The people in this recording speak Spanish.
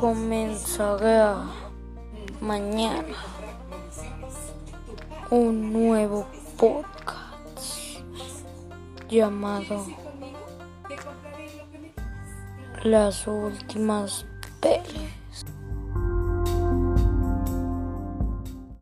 comenzará mañana un nuevo podcast llamado Las últimas peleas.